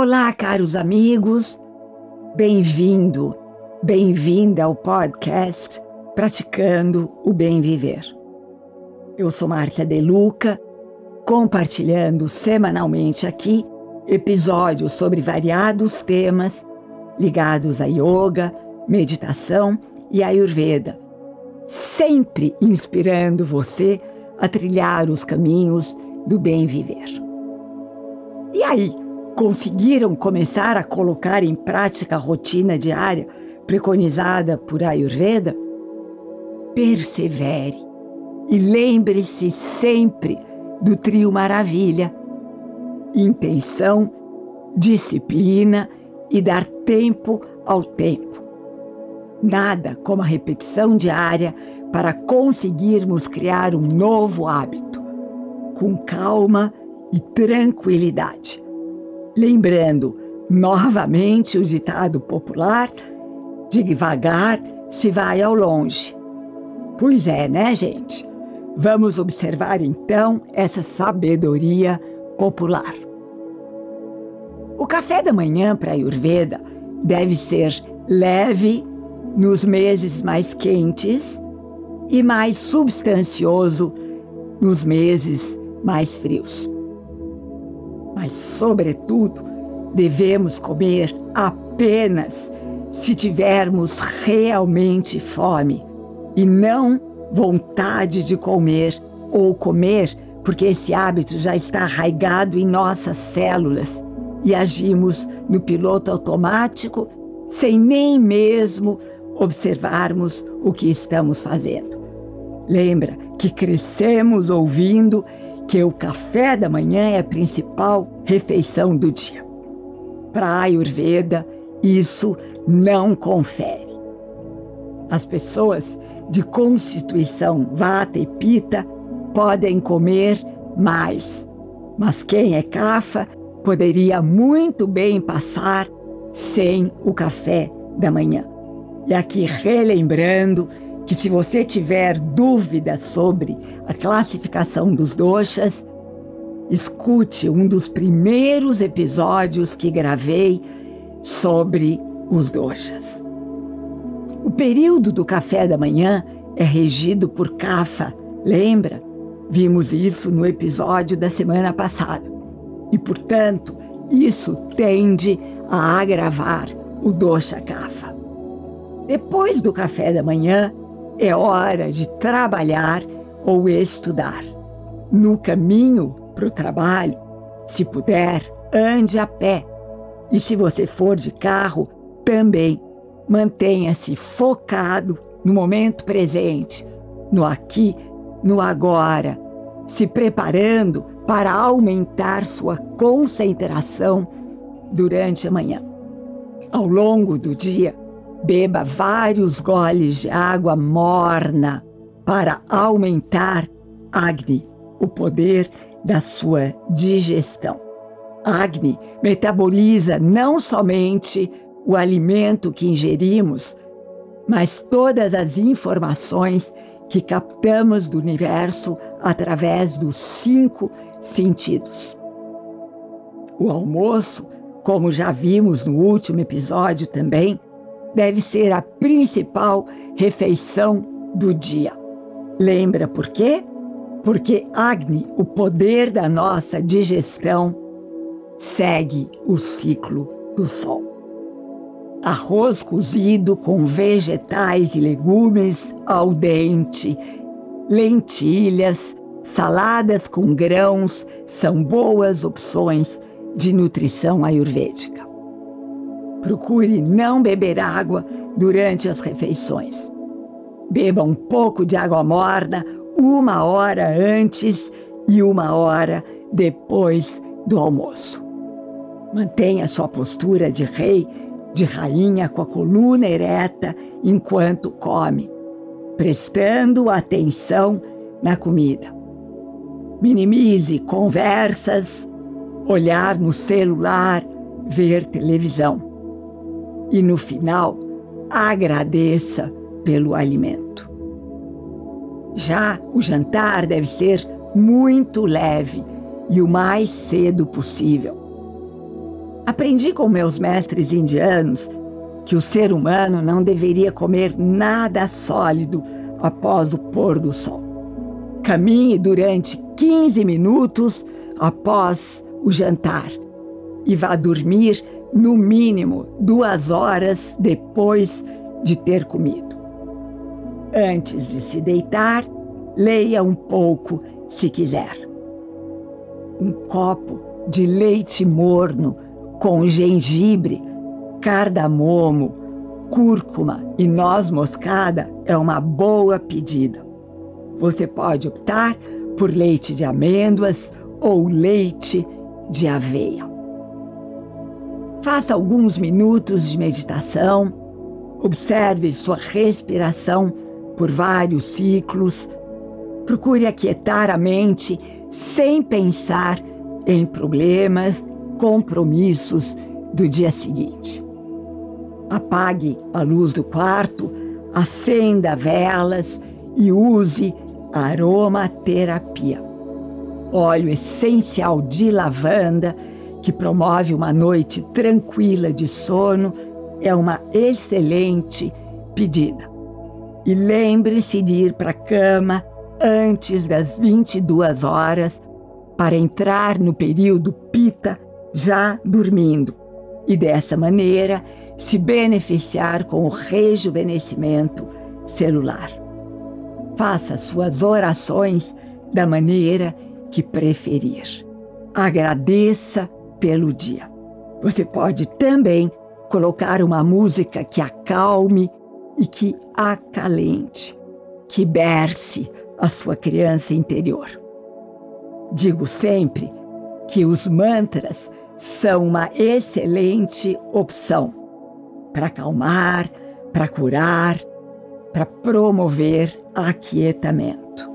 Olá, caros amigos. Bem-vindo, bem-vinda ao podcast Praticando o Bem Viver. Eu sou Márcia De Luca, compartilhando semanalmente aqui episódios sobre variados temas ligados a yoga, meditação e ayurveda, sempre inspirando você a trilhar os caminhos do bem viver. E aí, conseguiram começar a colocar em prática a rotina diária preconizada por Ayurveda? Persevere e lembre-se sempre do trio maravilha: intenção, disciplina e dar tempo ao tempo. Nada como a repetição diária para conseguirmos criar um novo hábito, com calma e tranquilidade. Lembrando novamente o ditado popular: devagar se vai ao longe. Pois é, né, gente? Vamos observar então essa sabedoria popular. O café da manhã para Ayurveda deve ser leve nos meses mais quentes e mais substancioso nos meses mais frios. Mas, sobretudo, devemos comer apenas se tivermos realmente fome e não vontade de comer ou comer porque esse hábito já está arraigado em nossas células e agimos no piloto automático sem nem mesmo observarmos o que estamos fazendo. Lembra que crescemos ouvindo que o café da manhã é a principal refeição do dia. Para a Ayurveda, isso não confere. As pessoas de constituição vata e pita podem comer mais, mas quem é cafa poderia muito bem passar sem o café da manhã. E aqui relembrando que se você tiver dúvidas sobre a classificação dos doxas, escute um dos primeiros episódios que gravei sobre os doxas. O período do café da manhã é regido por Kafa, lembra? Vimos isso no episódio da semana passada. E, portanto, isso tende a agravar o dosha Kafa. Depois do café da manhã, é hora de trabalhar ou estudar. No caminho para o trabalho, se puder, ande a pé. E se você for de carro, também mantenha-se focado no momento presente, no aqui, no agora, se preparando para aumentar sua concentração durante a manhã. Ao longo do dia, beba vários goles de água morna para aumentar Agni, o poder da sua digestão. Agni metaboliza não somente o alimento que ingerimos, mas todas as informações que captamos do universo através dos cinco sentidos. O almoço, como já vimos no último episódio também, deve ser a principal refeição do dia. Lembra por quê? Porque Agni, o poder da nossa digestão, segue o ciclo do Sol. Arroz cozido com vegetais e legumes ao dente, lentilhas, saladas com grãos são boas opções de nutrição ayurvédica. Procure não beber água durante as refeições. Beba um pouco de água morna uma hora antes e uma hora depois do almoço. Mantenha sua postura de rei, de rainha com a coluna ereta enquanto come, prestando atenção na comida. Minimize conversas, olhar no celular, ver televisão e no final agradeça pelo alimento. Já o jantar deve ser muito leve e o mais cedo possível. Aprendi com meus mestres indianos que o ser humano não deveria comer nada sólido após o pôr do sol. Caminhe durante 15 minutos após o jantar e vá dormir no mínimo duas horas depois de ter comido. Antes de se deitar, leia um pouco se quiser. Um copo de leite morno com gengibre, cardamomo, cúrcuma e noz moscada é uma boa pedida. Você pode optar por leite de amêndoas ou leite de aveia. Faça alguns minutos de meditação, observe sua respiração por vários ciclos, procure aquietar a mente sem pensar em problemas, compromissos do dia seguinte. Apague a luz do quarto, acenda velas e use aromaterapia. Óleo essencial de lavanda que promove uma noite tranquila de sono, é uma excelente pedida. E lembre-se de ir para a cama antes das 22 horas para entrar no período pita já dormindo e dessa maneira se beneficiar com o rejuvenescimento celular. Faça suas orações da maneira que preferir. Agradeça pelo dia. Você pode também colocar uma música que acalme e que acalente, que berce a sua criança interior. Digo sempre que os mantras são uma excelente opção para acalmar, para curar, para promover aquietamento.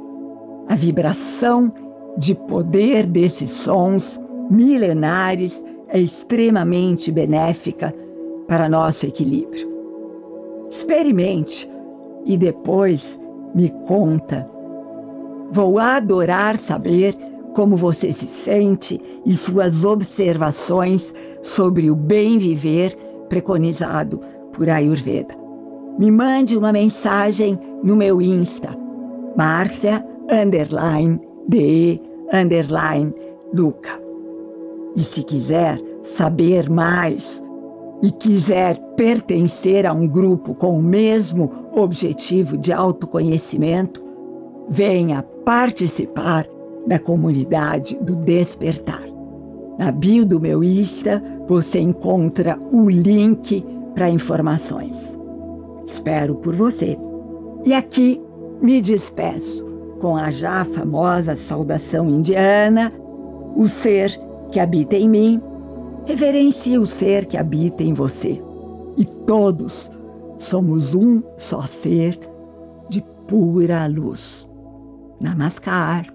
A vibração de poder desses sons milenares é extremamente benéfica para nosso equilíbrio. Experimente e depois me conta. Vou adorar saber como você se sente e suas observações sobre o bem viver preconizado por Ayurveda. Me mande uma mensagem no meu Insta, Márcia underline de underline Luca. E se quiser saber mais e quiser pertencer a um grupo com o mesmo objetivo de autoconhecimento, venha participar da comunidade do Despertar. Na bio do meu Insta você encontra o link para informações. Espero por você. E aqui me despeço com a já famosa saudação indiana: o ser que habita em mim, reverencie o ser que habita em você. E todos somos um só ser de pura luz. Namaskar.